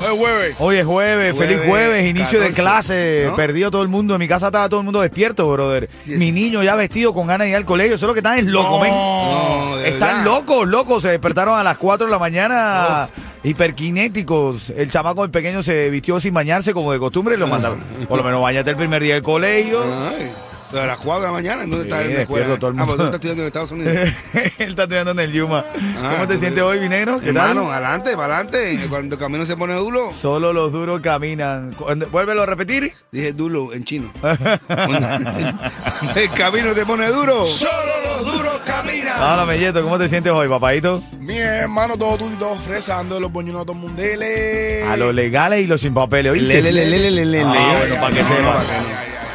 Hoy jueves. Hoy es jueves, Jueves, feliz jueves, inicio de 14, clase. ¿no? Perdió todo el mundo. En mi casa estaba todo el mundo despierto, brother. Yes. Mi niño ya vestido con ganas de ir al colegio. Eso es lo que están es loco, men. No, Están verdad. locos, locos. Se despertaron a las 4 de la mañana. Hiperkinéticos. El chamaco, el pequeño, se vistió sin bañarse como de costumbre y lo mandaron. Por lo menos bañate el primer día del colegio. Ay, a las 4 de la mañana, ¿en dónde Sí, está en la escuela? todo el Ah, mundo. pues tú estás estudiando en Estados Unidos. Él está estudiando en el Yuma. ¿Cómo te pues, sientes hoy, Vinegro? ¿Qué Hermano, tal? adelante, para adelante. Cuando el camino se pone duro, Solo los duros caminan. Vuélvelo a repetir. dije duro en chino. el camino se pone duro. Solo los duros caminan. Ahora, Melleto, ¿cómo te sientes hoy, papadito? Mi hermano, todo tú y todo fresa, ando de los boñonatos mundeles. A los legales y los sin papeles, ¿oíste? Le, le, le, le, le, le, Ah, bueno, para que sepa.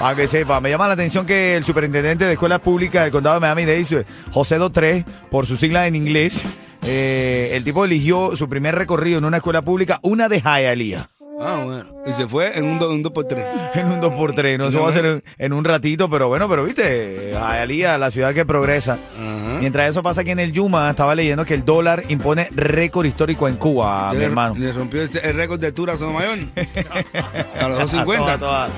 Para que- sepa, me llama la atención que el superintendente de escuelas públicas del condado de Miami-Dade, José 23, por sus siglas en inglés, eh, el tipo eligió su primer recorrido en una escuela pública, una de Hialeah, Ah, bueno. Y se fue en un 2 un dos por 3 en un 2x3. No, eso va a ser en, en un ratito, pero bueno, pero viste, Hialeah, la ciudad que progresa. Mientras eso pasa aquí en el Yuma, estaba leyendo que el dólar impone récord histórico en Cuba, mi le, hermano. le rompió el, el récord de altura a Sotomayor. a los A 250. todas, todas.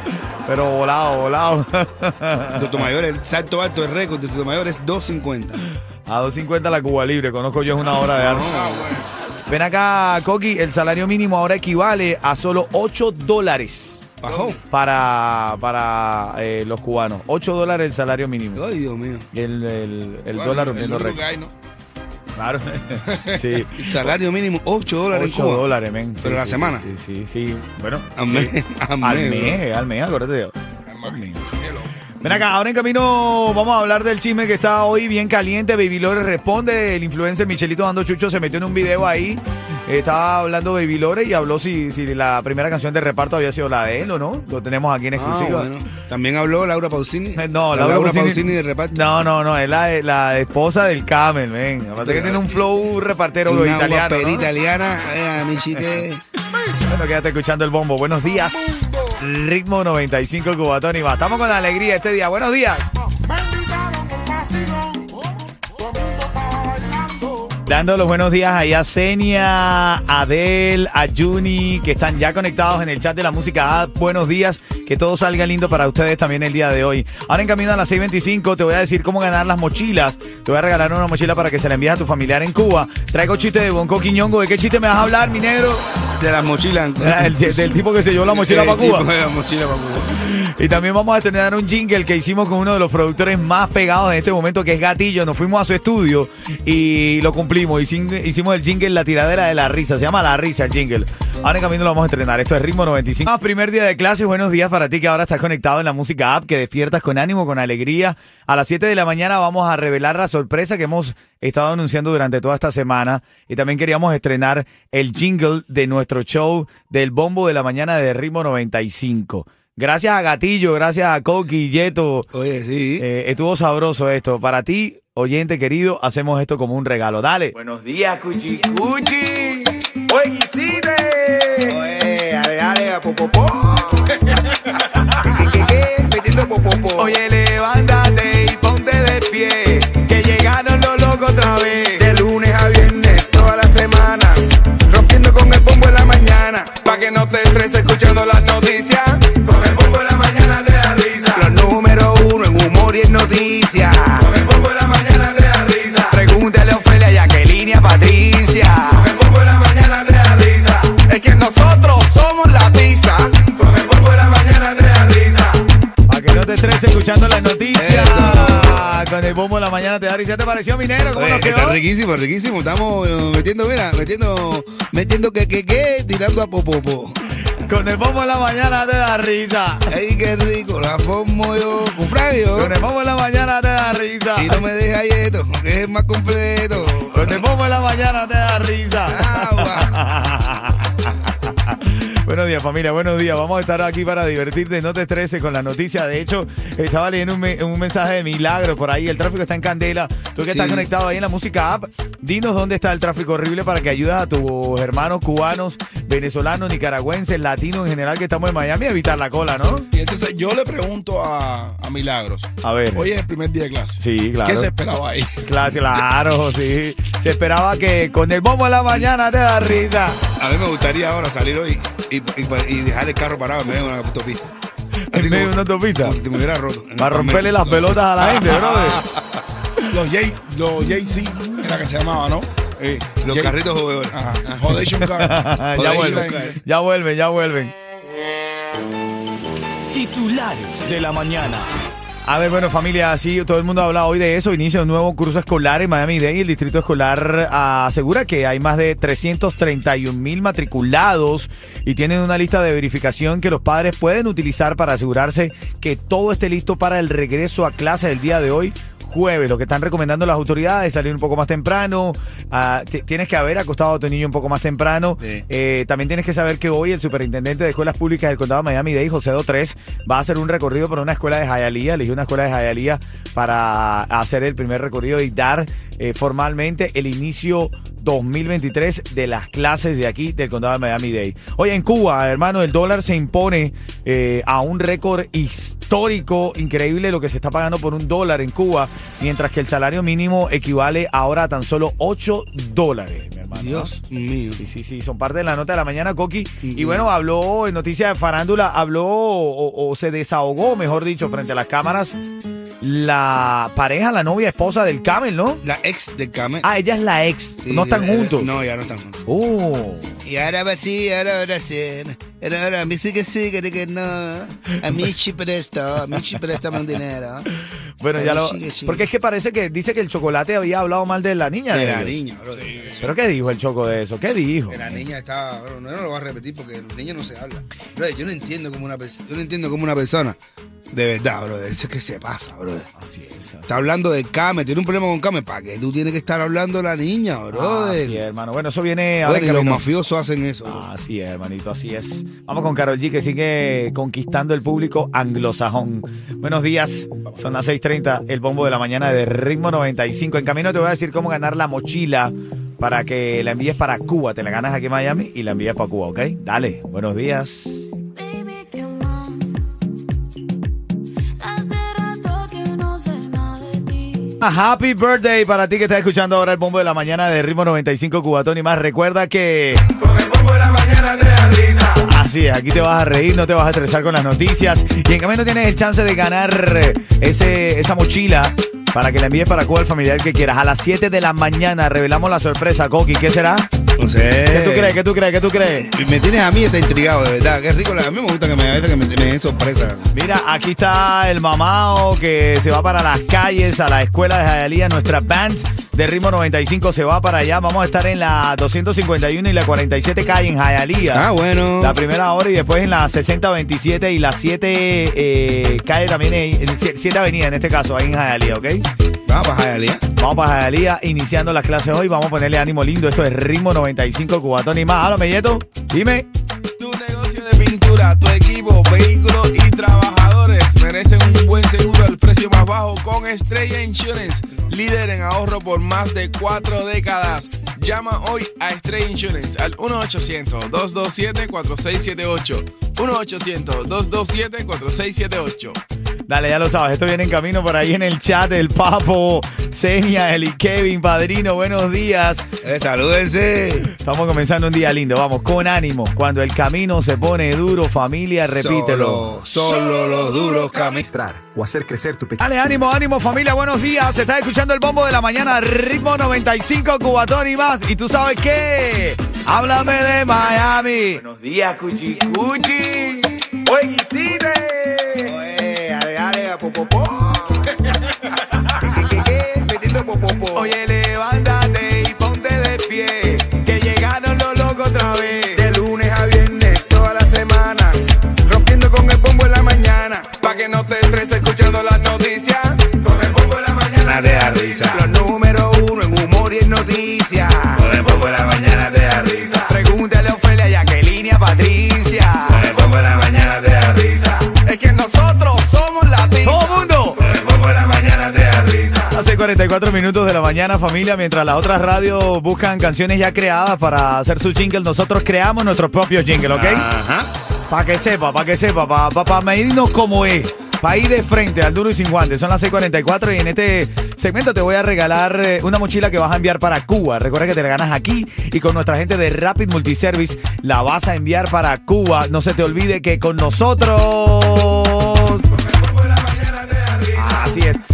Pero volado, volado. Sotomayor, el salto alto, el récord de Sotomayor es 250. A 2.50 la Cuba Libre, conozco yo, es una hora de arte. Ven acá, Coqui, el salario mínimo ahora equivale a solo 8 dólares Bajó. para, para eh, los cubanos. 8 dólares el salario mínimo. Ay, Dios mío. Y el, el, el Bueno, dólar el rompiendo único que récord. hay, ¿no? Claro. sí. El salario mínimo, 8 dólares 8 en Cuba. dólares, men. Pero Sí, la semana. Sí, sí, sí. sí. Bueno. Al mes, sí. al Al mes, mes, al mes, acuérdate. Ven acá, ahora en camino vamos a hablar del chisme que está hoy bien caliente. Baby Lore responde. El influencer Michelito Dando Chucho se metió en un video ahí. Estaba hablando Baby Lore y habló si, si la primera canción de reparto había sido la de él o no. Lo tenemos aquí en Ah, exclusiva. bueno. También habló Laura Pausini. No, la Laura, Pausini, de reparto. No, no, no, es la, la esposa del Camel, ven. Aparte que tiene un flow repartero Una italiano. guaperita ¿no? italiana. Eh. Bueno, quédate escuchando el bombo. Buenos días. Ritmo 95 Cubatón y más. Estamos con alegría este día. Buenos días. Dando los buenos días ahí a Senia, a Adel, a Juni, que están ya conectados en el chat de la música. Ah, buenos días, que todo salga lindo para ustedes también el día de hoy. Ahora en camino a las 6.25 te voy a decir cómo ganar las mochilas. Te voy a regalar una mochila para que se la envíes a tu familiar en Cuba. Traigo chiste de Bonco Quiñongo. ¿De qué chiste me vas a hablar, mi negro? De las mochilas. Ah, el- del tipo que se llevó la mochila para Cuba. de la mochila para Cuba. Y también vamos a estrenar un jingle que hicimos con uno de los productores más pegados en este momento, que es Gatillo. Nos fuimos a su estudio y lo cumplimos. Hicim- Hicimos el jingle La Tiradera de la Risa. Se llama La Risa el jingle. Ahora en camino lo vamos a estrenar. Esto es Ritmo 95. Ah, primer día de clase. Buenos días para ti que ahora estás conectado en la música app, que despiertas con ánimo, con alegría. A las 7 de la mañana vamos a revelar la sorpresa que hemos estado anunciando durante toda esta semana. Y también queríamos estrenar el jingle de nuestro show del bombo de la mañana de Ritmo 95. Gracias a Gatillo, gracias a Coqui, Yeto. Oye, sí. Eh, estuvo sabroso esto. Para ti, oyente querido, hacemos esto como un regalo. Dale. Buenos días, Cuchi. Cuchi. Oye, Iside. Oye, ale, ale, popopó. ¿Qué, qué, qué? Metiendo popopó. Oye, levántate y ponte de pie. Mañana te da risa. ¿Te pareció minero? ¿Cómo Oye, nos quedó? está riquísimo, riquísimo. Estamos eh, metiendo, mira, metiendo, metiendo que, que, que, tirando a popopo. Con el bombo de la mañana te da risa. Ay, qué rico, la formo yo, cumpleaños. Con el bombo de la mañana te da risa. Y no me dejes galleto, que es más completo. Con el bombo de la mañana te da risa. Agua. Buenos días familia, buenos días. Vamos a estar aquí para divertirte, no te estreses con la noticia. De hecho, estaba leyendo un, me- un mensaje de milagro por ahí. El tráfico está en candela. Tú que estás Sí. conectado ahí en la música app, dinos dónde está el tráfico horrible para que ayudes a tus hermanos cubanos, venezolanos, nicaragüenses, latinos en general que estamos en Miami a evitar la cola, ¿no? Y entonces yo le pregunto a, a Milagros. A ver. Hoy es el primer día de clase. Sí, claro. ¿Qué se esperaba ahí? Claro, claro, sí. Se esperaba que con el bombo de la mañana te da risa. A mí me gustaría ahora salir hoy y, y- y dejar el carro parado en medio de una autopista. En medio de una autopista. Como si te me hubiera roto. Para romperle las pelotas a la gente, brother. Los J, los JC, era que se llamaba, ¿no? Eh, los Jay- carritos jugadores. Ajá. Jodation Car. ya vuelven, ya vuelven, ya vuelven. Titulares de la mañana. A ver, bueno, familia, sí, todo el mundo habla hoy de eso. Inicia un nuevo curso escolar en Miami-Dade. El distrito escolar ah, asegura que hay más de 331 mil matriculados y tienen una lista de verificación que los padres pueden utilizar para asegurarse que todo esté listo para el regreso a clase del día de hoy. Jueves, lo que están recomendando las autoridades es salir un poco más temprano. ah, tienes que haber acostado a tu niño un poco más temprano. Sí. Eh, también tienes que saber que hoy el superintendente de escuelas públicas del condado de Miami-Dade, José Do 3, va a hacer un recorrido por una escuela de Hialeah. Eligió una escuela de Hialeah para hacer el primer recorrido y dar eh, formalmente el inicio 2023 de las clases de aquí del condado de Miami-Dade. Oye, en Cuba, hermano, el dólar se impone eh, a un récord histórico, increíble lo que se está pagando por un dólar en Cuba, mientras que el salario mínimo equivale ahora a tan solo 8 dólares, hermano. Dios mío. Sí, sí, sí, son parte de la nota de la mañana, Coqui. Y bueno, habló en noticias de farándula, habló o, o se desahogó, mejor dicho, frente a las cámaras, la pareja, la novia, esposa del Camel, ¿no? La ex de Camel. Ah, ella es la ex. Sí, no están eh, juntos. No, ya no están juntos. Oh. Y ahora a ver sí, ahora ahora sí. Ahora, ahora, a mí sí que sí, que que no. A mí sí presto, a mí sí préstame un dinero. Bueno, A ya lo. que. Porque es que parece que dice que el chocolate había hablado mal de la niña. De de la ellos. niña, bro. De, ¿Pero qué dijo el choco de eso? ¿Qué dijo? de la niña estaba. bro, no, no lo voy a repetir porque los niños no se habla. Bro, yo no entiendo como una persona. Yo no entiendo como una persona. De verdad, bro. Eso es que se pasa, bro. Así es. Está hablando de Came, tiene un problema con Came. ¿Para qué tú tienes que estar hablando de la niña, bro? Así es, hermano. Bueno, eso viene en y los mafiosos hacen eso. bro. Así es, hermanito, así es. Vamos con Carol G, que sigue conquistando el público anglosajón. Buenos días, son las 6:30, el bombo de la mañana de Ritmo 95. En camino te voy a decir cómo ganar la mochila para que la envíes para Cuba. Te la ganas aquí en Miami y la envías para Cuba, ¿ok? Dale, buenos días. A happy birthday para ti que estás escuchando ahora el bombo de la mañana de Ritmo 95 Cubatón y más. Recuerda que... es, aquí te vas a reír, no te vas a estresar con las noticias. Y en camino tienes el chance de ganar eh, ese, esa mochila para que la envíes para Cuba familiar que quieras. A las 7 de la mañana revelamos la sorpresa, Coqui. ¿Qué será? No sé. ¿Qué tú crees? ¿Qué tú crees? ¿Qué tú crees? Me tienes a mí está intrigado, de verdad. Qué rico. A mí me gusta que me, a veces que me, den sorpresas. Mira, aquí está el mamao que se va para las calles, a la escuela de Jayalía. Nuestra band de ritmo 95 se va para allá. Vamos a estar en la 251 y la 47 calle en Jayalía. Ah, bueno. La primera hora y después en la 6027 y la 7 eh, calle también, en 7 avenida en este caso, ahí en Jayalía, ¿ok? Vamos para Jayalía. Vamos para Jayalía, iniciando las clases hoy. Vamos a ponerle ánimo lindo. Esto es ritmo 95 cubatón y más. Háblame, Yeto. Dime. Tu negocio de pintura, tu equipo, vehículos y trabajadores merecen un buen seguro al precio más bajo con Estrella Insurance, líder en ahorro por más de cuatro décadas. Llama hoy a Estrella Insurance al 1-800-227-4678. 1-800-227-4678. Dale, ya lo sabes. Esto viene en camino por ahí en el chat. El Papo, Senia, Eli Kevin, Padrino. Buenos días. Eh, salúdense. Estamos comenzando un día lindo. Vamos, con ánimo. Cuando el camino se pone duro, familia, repítelo. Solo, solo los duros caminos. o hacer crecer tu Dale, ánimo, ánimo, familia. Buenos días. Se está escuchando el bombo de la mañana. Ritmo 95, Cubatón y más. ¿Y tú sabes qué? Háblame de Miami. Buenos días, Cuchi. Cuchi. Guisite. popopó. 44 minutos de la mañana, familia. Mientras las otras radios buscan canciones ya creadas para hacer su jingle, nosotros creamos nuestros propios jingles, ¿ok? Ajá. Para que sepa, para que sepa, para pa, pa medirnos cómo es. Para ir de frente al duro y sin guantes. Son las 6:44 y en este segmento te voy a regalar eh, una mochila que vas a enviar para Cuba. Recuerda que te la ganas aquí y con nuestra gente de Rapid Multiservice la vas a enviar para Cuba. No se te olvide que con nosotros.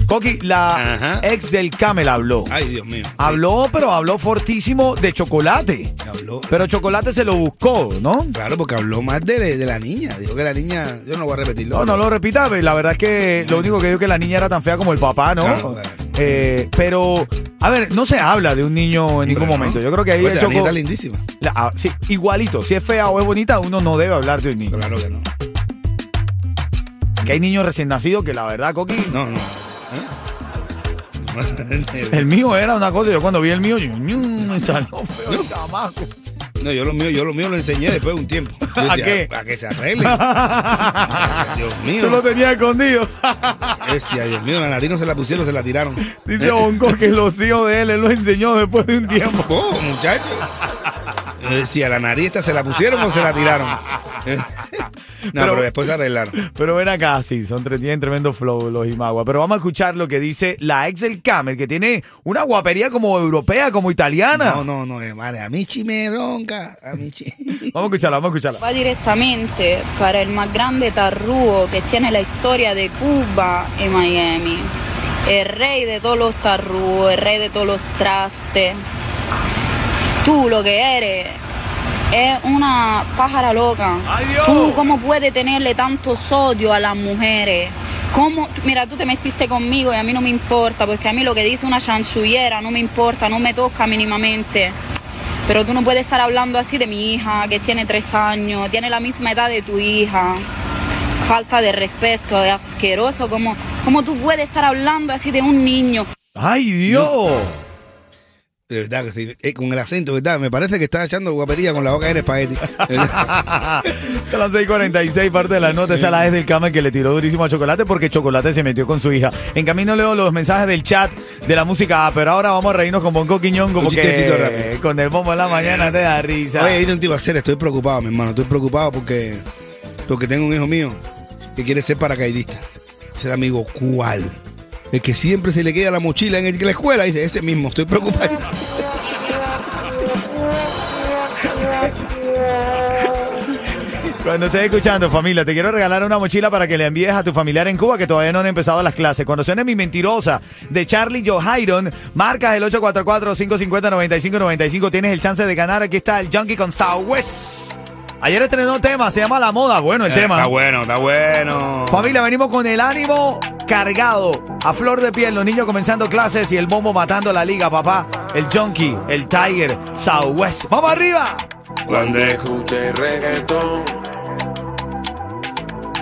Coqui, la Ajá. ex del Camel habló. Ay, Dios mío. Habló, pero habló fortísimo de chocolate. Habló. Pero chocolate se lo buscó, ¿no? Claro, porque habló más de, de la niña. Dijo que la niña. Yo no voy a repetirlo. No, no lo repita, la verdad es que lo único que digo es que la niña era tan fea como el papá, ¿no? Claro, claro. Eh, pero, a ver, no se habla de un niño en ningún momento. Yo creo que ahí el la niña Choco- está lindísima. la- ah, sí, igualito. Si es fea o es bonita, uno no debe hablar de un niño. Claro que no. Que hay niños recién nacidos que la verdad, Coqui, No, no. El mío era una cosa. Yo cuando vi el mío, yo, "Ñum, me salió feo el chamaco. No, yo lo mío, yo lo mío lo enseñé después de un tiempo. Yo ¿A decía, qué? A que se arregle. Dios mío. Tú lo tenías escondido. Decía, Dios mío, la nariz no se la pusieron, se la tiraron. Dice Bonco que los hijos de él, él lo enseñó después de un tiempo. Oh, muchacho. Yo decía, la nariz esta se la pusieron o se la tiraron. No, Pero- pero, después se arreglaron. Pero ven acá, sí, son tienen tremendo flow los Imagua. Pero vamos a escuchar lo que dice la ex del Camel, que tiene una guapería como europea, como italiana. No, no, no, eh, madre, a mí chimeronca, a mí chi- Vamos a escucharla, vamos a escucharla. Va directamente para el más grande tarrúo que tiene la historia de Cuba y Miami. El rey de todos los tarrúos, el rey de todos los trastes. Tú lo que eres es una pájara loca. ¡Ay, Dios! Tú cómo puedes tenerle tanto odio a las mujeres. ¿Cómo? Mira, tú te metiste conmigo y a mí no me importa, porque a mí lo que dice una chanchullera no me importa, no me toca mínimamente. Pero tú no puedes estar hablando así de mi hija, que tiene tres años, tiene la misma edad de tu hija. Falta de respeto, es asqueroso. ¿Cómo, cómo tú puedes estar hablando así de un niño? ¡Ay, Dios! De verdad que sí. Eh, con el acento, ¿verdad? Me parece que está echando guapería con la boca en espagueti. Son las 6:46, parte de la nota. Esa es la ex del Camel que le tiró durísimo a Chocolate porque Chocolate se metió con su hija. En camino leo los mensajes del chat de la música, ah, pero ahora vamos a reírnos con Bonco Quiñongo porque con el bombo en la mañana te da risa. Oye, ahí un tipo a hacer, estoy preocupado, mi hermano. Estoy preocupado porque, porque tengo un hijo mío que quiere ser paracaidista. Ese amigo, ¿cuál? El que siempre se le queda la mochila en el- la escuela. Dice, ese mismo, estoy preocupado. Cuando estés escuchando, familia, te quiero regalar una mochila para que le envíes a tu familiar en Cuba que todavía no han empezado las clases. Cuando suene mi mentirosa de Charlie Johairon, marcas el 844-550-9595. Tienes el chance de ganar. Aquí está el Junkie con Southwest. Ayer estrenó tema, se llama La Moda. Bueno, el tema. Está bueno, está bueno. Familia, venimos con el ánimo cargado, a flor de piel, los niños comenzando clases y el bombo matando la liga, papá. El Junkie, el Tiger, Southwest. ¡Vamos arriba! Cuando reggaetón,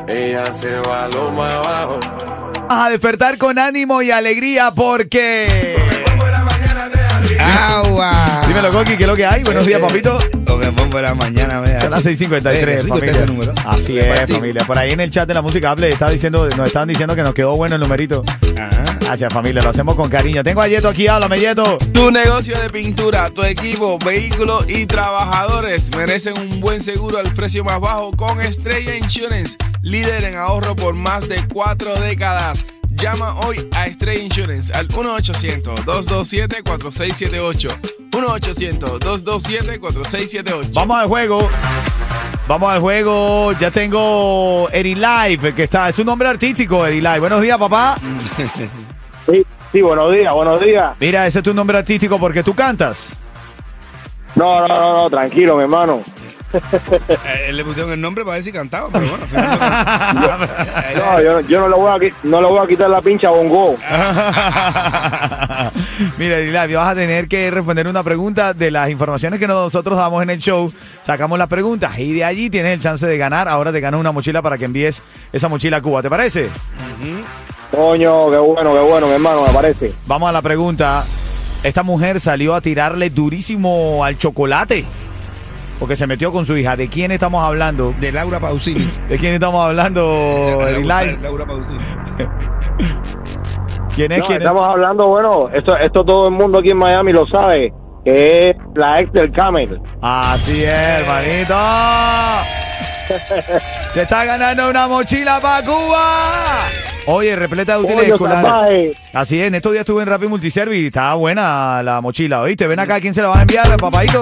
ella se va a lo más abajo. A despertar con ánimo y alegría porque... ¡Agua! Dímelo, Coqui, ¿qué es lo que hay? Buenos días, Eh, papito. Lo que pongo la mañana, vea. Son las 6:53, Eh, está familia. ese número. Así es, familia. Por ahí en el chat de la música Apple estaba diciendo, nos estaban diciendo que nos quedó bueno el numerito. Ajá. Gracias, familia. Lo hacemos con cariño. Tengo a Yeto aquí, háblame, Yeto. Tu negocio de pintura, tu equipo, vehículos y trabajadores merecen un buen seguro al precio más bajo con Estrella Insurance, líder en ahorro por más de cuatro décadas. Llama hoy a Estrella Insurance al 1-800-227-4678. 1-800-227-4678. Vamos al juego. Vamos al juego. Ya tengo Eri Live, que está. Es un nombre artístico, Eri Live. Buenos días, papá. Sí, sí, buenos días, buenos días. Mira, ese es tu nombre artístico porque tú cantas. No, no, no, no, tranquilo, mi hermano. Eh, le pusieron el nombre para ver si cantaba, pero bueno, al final No, yo, yo no, le voy a, no le voy a quitar la pincha a Bongo. Mira, Live, vas a tener que responder una pregunta de las informaciones que nosotros damos en el show. Sacamos las preguntas y de allí tienes el chance de ganar. Ahora te ganas una mochila para que envíes esa mochila a Cuba. ¿Te parece? Coño, qué bueno, qué bueno, mi hermano, me parece. Vamos a la pregunta. Esta mujer salió a tirarle durísimo al chocolate. Porque se metió con su hija. ¿De quién estamos hablando? De Laura Pausini. ¿De quién estamos hablando, Eri Laura, Live? Laura Pausini. ¿Quién es? No, ¿Quién es? estamos hablando, bueno, esto, esto todo el mundo aquí en Miami lo sabe, que es la ex del Camel. Así es, hermanito. Se está ganando una mochila para Cuba. Oye, repleta de útiles escolares. salvaje. Así es, en estos días estuve en Rapid Multiservice y estaba buena la mochila, ¿oíste? Ven acá, ¿quién se la va a enviar, papadito?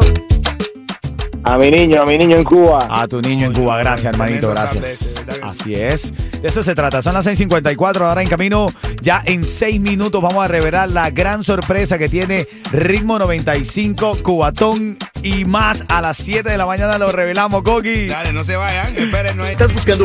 A mi niño, a mi niño en Cuba. A tu niño en Cuba, gracias, hermanito, gracias. sable ese, ¿verdad que Así es. De eso se trata. Son las 6:54, ahora en camino. Ya en seis minutos vamos a revelar la gran sorpresa que tiene Ritmo 95, Cubatón y más. A las 7 de la mañana lo revelamos, Coqui. Dale, no se vayan, esperen, no hay... ¿Estás buscando